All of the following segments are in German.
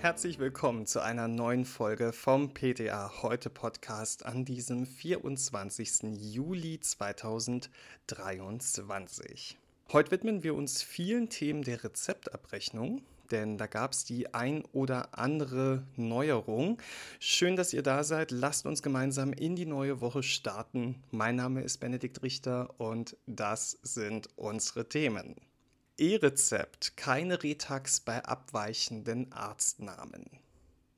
Herzlich willkommen zu einer neuen Folge vom PTA Heute Podcast an diesem 24. Juli 2023. Heute widmen wir uns vielen Themen der Rezeptabrechnung, denn da gab es die ein oder andere Neuerung. Schön, dass ihr da seid. Lasst uns gemeinsam in die neue Woche starten. Mein Name ist Benedikt Richter und das sind unsere Themen. E-Rezept, keine Retax bei abweichenden Arztnamen.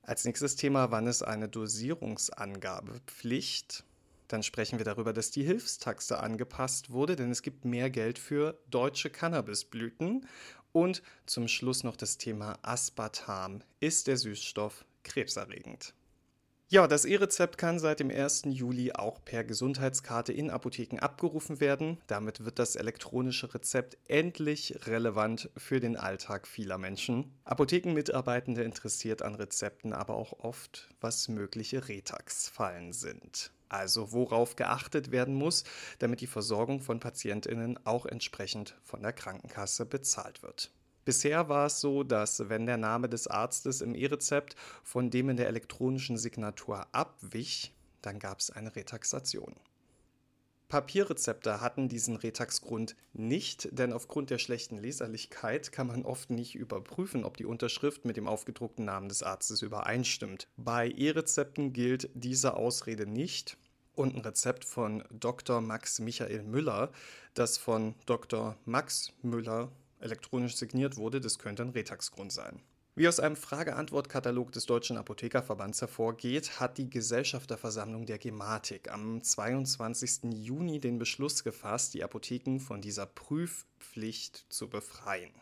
Als nächstes Thema, wann ist eine Dosierungsangabepflicht? Dann sprechen wir darüber, dass die Hilfstaxe angepasst wurde, denn es gibt mehr Geld für deutsche Cannabisblüten. Und zum Schluss noch das Thema Aspartam. Ist der Süßstoff krebserregend? Ja, das E-Rezept kann seit dem 1. Juli auch per Gesundheitskarte in Apotheken abgerufen werden. Damit wird das elektronische Rezept endlich relevant für den Alltag vieler Menschen. Apothekenmitarbeitende interessiert an Rezepten aber auch oft, was mögliche Retax-Fallen sind. Also worauf geachtet werden muss, damit die Versorgung von Patientinnen auch entsprechend von der Krankenkasse bezahlt wird. Bisher war es so, dass wenn der Name des Arztes im E-Rezept von dem in der elektronischen Signatur abwich, dann gab es eine Retaxation. Papierrezepte hatten diesen Retaxgrund nicht, denn aufgrund der schlechten Leserlichkeit kann man oft nicht überprüfen, ob die Unterschrift mit dem aufgedruckten Namen des Arztes übereinstimmt. Bei E-Rezepten gilt diese Ausrede nicht und ein Rezept von Dr. Max Michael Müller, das von Dr. Max Müller elektronisch signiert wurde, das könnte ein Retaxgrund sein. Wie aus einem Frage-Antwort-Katalog des Deutschen Apothekerverbands hervorgeht, hat die Gesellschafterversammlung der Gematik am 22. Juni den Beschluss gefasst, die Apotheken von dieser Prüfpflicht zu befreien.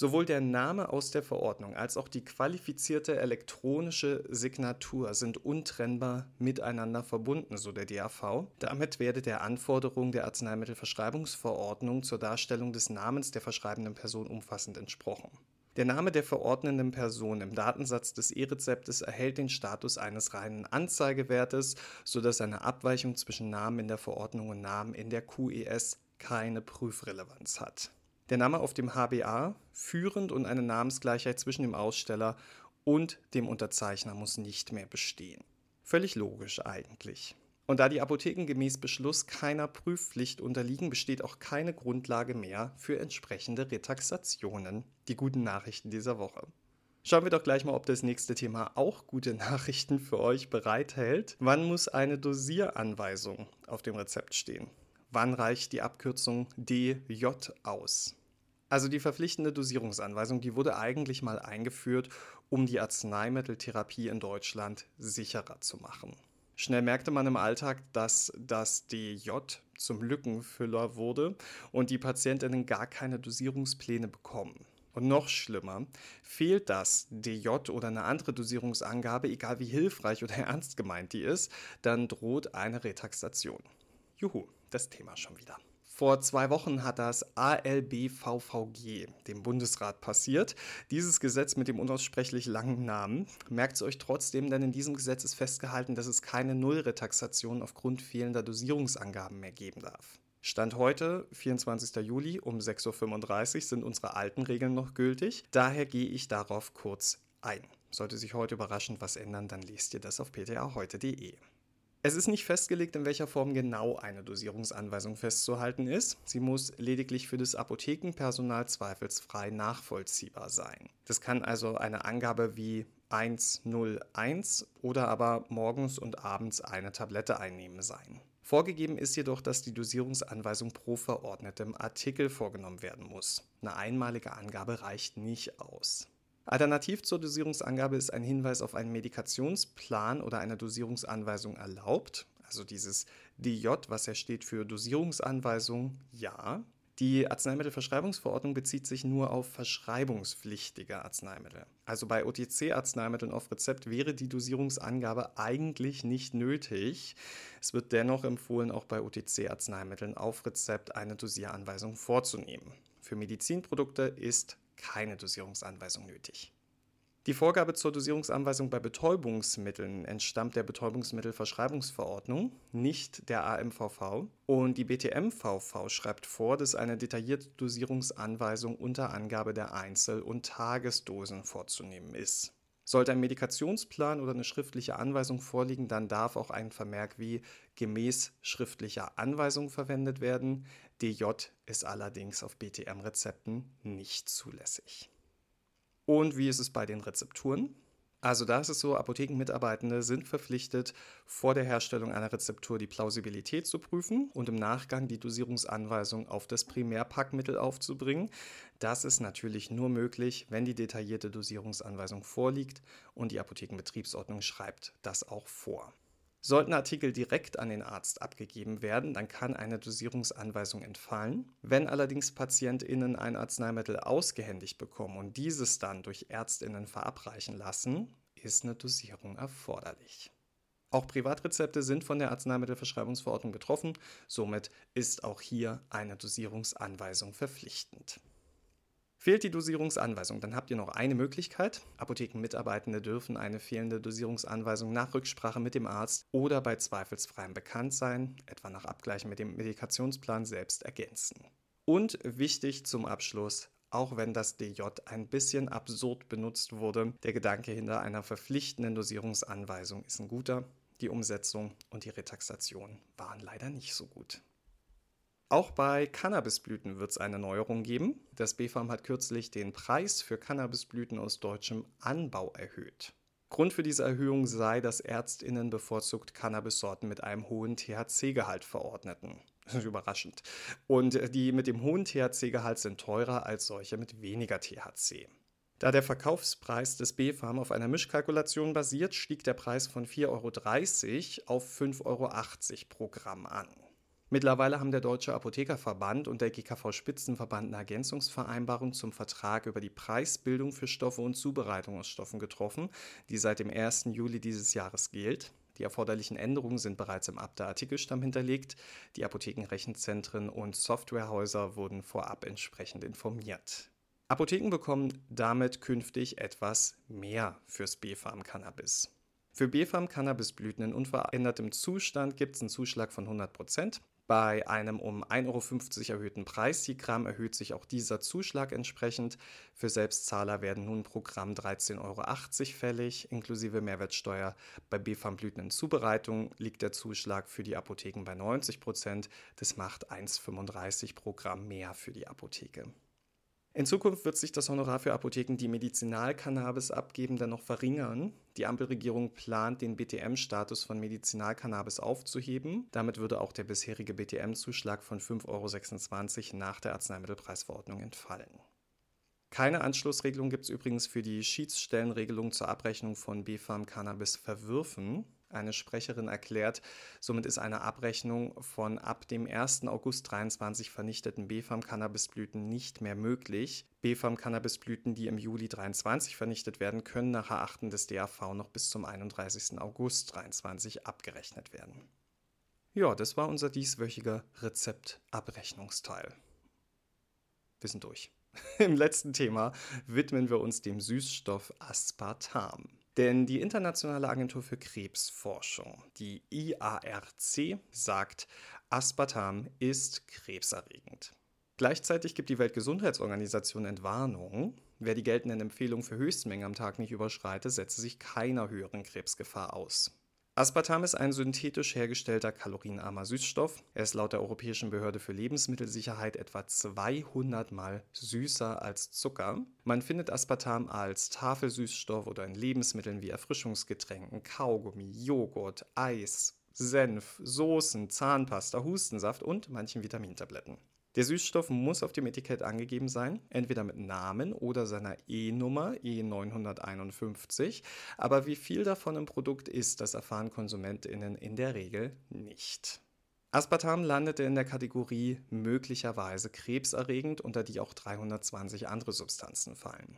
Sowohl der Name aus der Verordnung als auch die qualifizierte elektronische Signatur sind untrennbar miteinander verbunden, so der DAV. Damit werde der Anforderung der Arzneimittelverschreibungsverordnung zur Darstellung des Namens der verschreibenden Person umfassend entsprochen. Der Name der verordnenden Person im Datensatz des E-Rezeptes erhält den Status eines reinen Anzeigewertes, sodass eine Abweichung zwischen Namen in der Verordnung und Namen in der QES keine Prüfrelevanz hat. Der Name auf dem HBA führend und eine Namensgleichheit zwischen dem Aussteller und dem Unterzeichner muss nicht mehr bestehen. Völlig logisch eigentlich. Und da die Apotheken gemäß Beschluss keiner Prüfpflicht unterliegen, besteht auch keine Grundlage mehr für entsprechende Retaxationen. Die guten Nachrichten dieser Woche. Schauen wir doch gleich mal, ob das nächste Thema auch gute Nachrichten für euch bereithält. Wann muss eine Dosieranweisung auf dem Rezept stehen? Wann reicht die Abkürzung DJ aus? Also die verpflichtende Dosierungsanweisung, die wurde eigentlich mal eingeführt, um die Arzneimitteltherapie in Deutschland sicherer zu machen. Schnell merkte man im Alltag, dass das DJ zum Lückenfüller wurde und die Patientinnen gar keine Dosierungspläne bekommen. Und noch schlimmer, fehlt das DJ oder eine andere Dosierungsangabe, egal wie hilfreich oder ernst gemeint die ist, dann droht eine Retaxation. Juhu, das Thema schon wieder. Vor zwei Wochen hat das ALBVVG dem Bundesrat passiert. Dieses Gesetz mit dem unaussprechlich langen Namen. Merkt es euch trotzdem, denn in diesem Gesetz ist festgehalten, dass es keine Nullretaxation aufgrund fehlender Dosierungsangaben mehr geben darf. Stand heute, 24. Juli um 6.35 Uhr, sind unsere alten Regeln noch gültig. Daher gehe ich darauf kurz ein. Sollte sich heute überraschend was ändern, dann lest ihr das auf ptaheute.de. Es ist nicht festgelegt, in welcher Form genau eine Dosierungsanweisung festzuhalten ist. Sie muss lediglich für das Apothekenpersonal zweifelsfrei nachvollziehbar sein. Das kann also eine Angabe wie 101 oder aber morgens und abends eine Tablette einnehmen sein. Vorgegeben ist jedoch, dass die Dosierungsanweisung pro verordnetem Artikel vorgenommen werden muss. Eine einmalige Angabe reicht nicht aus. Alternativ zur Dosierungsangabe ist ein Hinweis auf einen Medikationsplan oder eine Dosierungsanweisung erlaubt. Also dieses DJ, was ja steht für Dosierungsanweisung, ja. Die Arzneimittelverschreibungsverordnung bezieht sich nur auf verschreibungspflichtige Arzneimittel. Also bei OTC-Arzneimitteln auf Rezept wäre die Dosierungsangabe eigentlich nicht nötig. Es wird dennoch empfohlen, auch bei OTC-Arzneimitteln auf Rezept eine Dosieranweisung vorzunehmen. Für Medizinprodukte ist keine Dosierungsanweisung nötig. Die Vorgabe zur Dosierungsanweisung bei Betäubungsmitteln entstammt der Betäubungsmittelverschreibungsverordnung, nicht der AMVV. Und die BTMVV schreibt vor, dass eine detaillierte Dosierungsanweisung unter Angabe der Einzel- und Tagesdosen vorzunehmen ist. Sollte ein Medikationsplan oder eine schriftliche Anweisung vorliegen, dann darf auch ein Vermerk wie gemäß schriftlicher Anweisung verwendet werden. DJ ist allerdings auf BTM-Rezepten nicht zulässig. Und wie ist es bei den Rezepturen? Also da ist es so, Apothekenmitarbeitende sind verpflichtet, vor der Herstellung einer Rezeptur die Plausibilität zu prüfen und im Nachgang die Dosierungsanweisung auf das Primärpackmittel aufzubringen. Das ist natürlich nur möglich, wenn die detaillierte Dosierungsanweisung vorliegt und die Apothekenbetriebsordnung schreibt das auch vor. Sollten Artikel direkt an den Arzt abgegeben werden, dann kann eine Dosierungsanweisung entfallen. Wenn allerdings PatientInnen ein Arzneimittel ausgehändigt bekommen und dieses dann durch ÄrztInnen verabreichen lassen, ist eine Dosierung erforderlich. Auch Privatrezepte sind von der Arzneimittelverschreibungsverordnung betroffen, somit ist auch hier eine Dosierungsanweisung verpflichtend. Fehlt die Dosierungsanweisung, dann habt ihr noch eine Möglichkeit. Apothekenmitarbeitende dürfen eine fehlende Dosierungsanweisung nach Rücksprache mit dem Arzt oder bei zweifelsfreiem Bekanntsein, etwa nach Abgleich mit dem Medikationsplan selbst ergänzen. Und wichtig zum Abschluss, auch wenn das DJ ein bisschen absurd benutzt wurde, der Gedanke hinter einer verpflichtenden Dosierungsanweisung ist ein guter. Die Umsetzung und die Retaxation waren leider nicht so gut. Auch bei Cannabisblüten wird es eine Neuerung geben. Das BfArM hat kürzlich den Preis für Cannabisblüten aus deutschem Anbau erhöht. Grund für diese Erhöhung sei, dass ÄrztInnen bevorzugt Cannabissorten mit einem hohen THC-Gehalt verordneten. Das ist überraschend. Und die mit dem hohen THC-Gehalt sind teurer als solche mit weniger THC. Da der Verkaufspreis des BfArM auf einer Mischkalkulation basiert, stieg der Preis von 4,30 Euro auf 5,80 Euro pro Gramm an. Mittlerweile haben der Deutsche Apothekerverband und der GKV Spitzenverband eine Ergänzungsvereinbarung zum Vertrag über die Preisbildung für Stoffe und Zubereitung aus Stoffen getroffen, die seit dem 1. Juli dieses Jahres gilt. Die erforderlichen Änderungen sind bereits im Abda-Artikelstamm hinterlegt. Die Apothekenrechenzentren und Softwarehäuser wurden vorab entsprechend informiert. Apotheken bekommen damit künftig etwas mehr fürs B-Farm-Cannabis. Für B-Farm-Cannabisblüten in unverändertem Zustand gibt es einen Zuschlag von 100 Prozent. Bei einem um 1,50 Euro erhöhten Preis je Gramm erhöht sich auch dieser Zuschlag entsprechend. Für Selbstzahler werden nun pro Gramm 13,80 Euro fällig, inklusive Mehrwertsteuer. Bei BFAM-Blüten in Zubereitung liegt der Zuschlag für die Apotheken bei 90 Prozent. Das macht 1,35 pro Gramm mehr für die Apotheke. In Zukunft wird sich das Honorar für Apotheken, die Medizinalcannabis abgeben, dann noch verringern. Die Ampelregierung plant, den BTM-Status von Medizinalcannabis aufzuheben. Damit würde auch der bisherige BTM-Zuschlag von 5,26 Euro nach der Arzneimittelpreisverordnung entfallen. Keine Anschlussregelung gibt es übrigens für die Schiedsstellenregelung zur Abrechnung von BfArM-Cannabis-Verwürfen. Eine Sprecherin erklärt, somit ist eine Abrechnung von ab dem 1. August 2023 vernichteten BfArM-Cannabisblüten nicht mehr möglich. BfArM-Cannabisblüten, die im Juli 2023 vernichtet werden, können nach Erachten des DAV noch bis zum 31. August 2023 abgerechnet werden. Ja, das war unser dieswöchiger Rezeptabrechnungsteil. Wir sind durch. Im letzten Thema widmen wir uns dem Süßstoff Aspartam. Denn die Internationale Agentur für Krebsforschung, die IARC, sagt, Aspartam ist krebserregend. Gleichzeitig gibt die Weltgesundheitsorganisation Entwarnung, wer die geltenden Empfehlungen für Höchstmengen am Tag nicht überschreitet, setze sich keiner höheren Krebsgefahr aus. Aspartam ist ein synthetisch hergestellter kalorienarmer Süßstoff. Er ist laut der Europäischen Behörde für Lebensmittelsicherheit etwa 200 mal süßer als Zucker. Man findet Aspartam als Tafelsüßstoff oder in Lebensmitteln wie Erfrischungsgetränken, Kaugummi, Joghurt, Eis, Senf, Soßen, Zahnpasta, Hustensaft und manchen Vitamintabletten. Der Süßstoff muss auf dem Etikett angegeben sein, entweder mit Namen oder seiner E-Nummer E951, aber wie viel davon im Produkt ist, das erfahren Konsumentinnen in der Regel nicht. Aspartam landete in der Kategorie möglicherweise krebserregend, unter die auch 320 andere Substanzen fallen.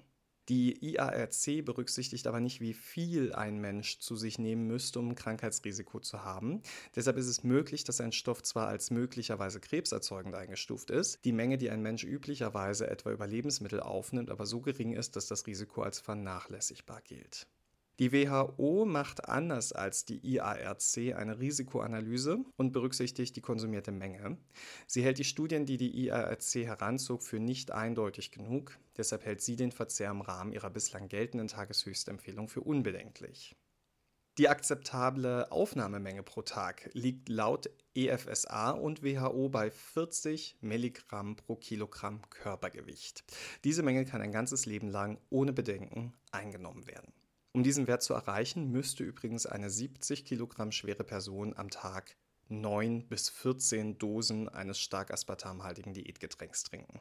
Die IARC berücksichtigt aber nicht, wie viel ein Mensch zu sich nehmen müsste, um ein Krankheitsrisiko zu haben. Deshalb ist es möglich, dass ein Stoff zwar als möglicherweise krebserzeugend eingestuft ist, die Menge, die ein Mensch üblicherweise etwa über Lebensmittel aufnimmt, aber so gering ist, dass das Risiko als vernachlässigbar gilt. Die WHO macht anders als die IARC eine Risikoanalyse und berücksichtigt die konsumierte Menge. Sie hält die Studien, die die IARC heranzog, für nicht eindeutig genug. Deshalb hält sie den Verzehr im Rahmen ihrer bislang geltenden Tageshöchstempfehlung für unbedenklich. Die akzeptable Aufnahmemenge pro Tag liegt laut EFSA und WHO bei 40 Milligramm pro Kilogramm Körpergewicht. Diese Menge kann ein ganzes Leben lang ohne Bedenken eingenommen werden. Um diesen Wert zu erreichen, müsste übrigens eine 70 Kilogramm schwere Person am Tag 9 bis 14 Dosen eines stark aspartamhaltigen Diätgetränks trinken.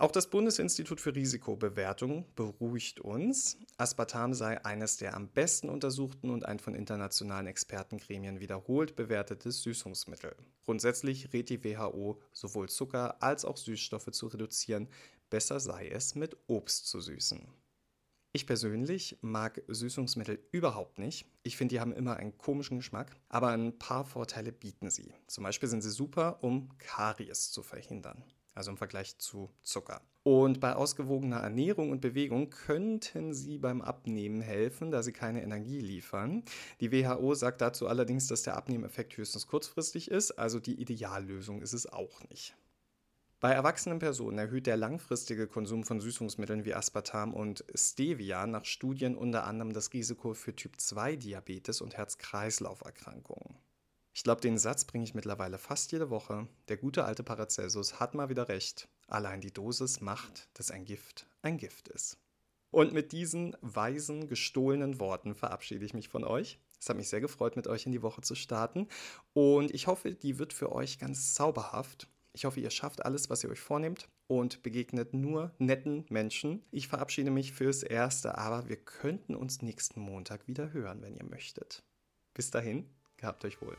Auch das Bundesinstitut für Risikobewertung beruhigt uns. Aspartam sei eines der am besten untersuchten und ein von internationalen Expertengremien wiederholt bewertetes Süßungsmittel. Grundsätzlich rät die WHO, sowohl Zucker als auch Süßstoffe zu reduzieren. Besser sei es, mit Obst zu süßen. Ich persönlich mag Süßungsmittel überhaupt nicht. Ich finde, die haben immer einen komischen Geschmack, aber ein paar Vorteile bieten sie. Zum Beispiel sind sie super, um Karies zu verhindern, also im Vergleich zu Zucker. Und bei ausgewogener Ernährung und Bewegung könnten sie beim Abnehmen helfen, da sie keine Energie liefern. Die WHO sagt dazu allerdings, dass der Abnehmeffekt höchstens kurzfristig ist, also die Ideallösung ist es auch nicht. Bei erwachsenen Personen erhöht der langfristige Konsum von Süßungsmitteln wie Aspartam und Stevia nach Studien unter anderem das Risiko für Typ-2-Diabetes und Herz-Kreislauf-Erkrankungen. Ich glaube, den Satz bringe ich mittlerweile fast jede Woche. Der gute alte Paracelsus hat mal wieder recht. Allein die Dosis macht, dass ein Gift ein Gift ist. Und mit diesen weisen, gestohlenen Worten verabschiede ich mich von euch. Es hat mich sehr gefreut, mit euch in die Woche zu starten. Und ich hoffe, die wird für euch ganz zauberhaft. Ich hoffe, ihr schafft alles, was ihr euch vornehmt und begegnet nur netten Menschen. Ich verabschiede mich fürs Erste, aber wir könnten uns nächsten Montag wieder hören, wenn ihr möchtet. Bis dahin, gehabt euch wohl.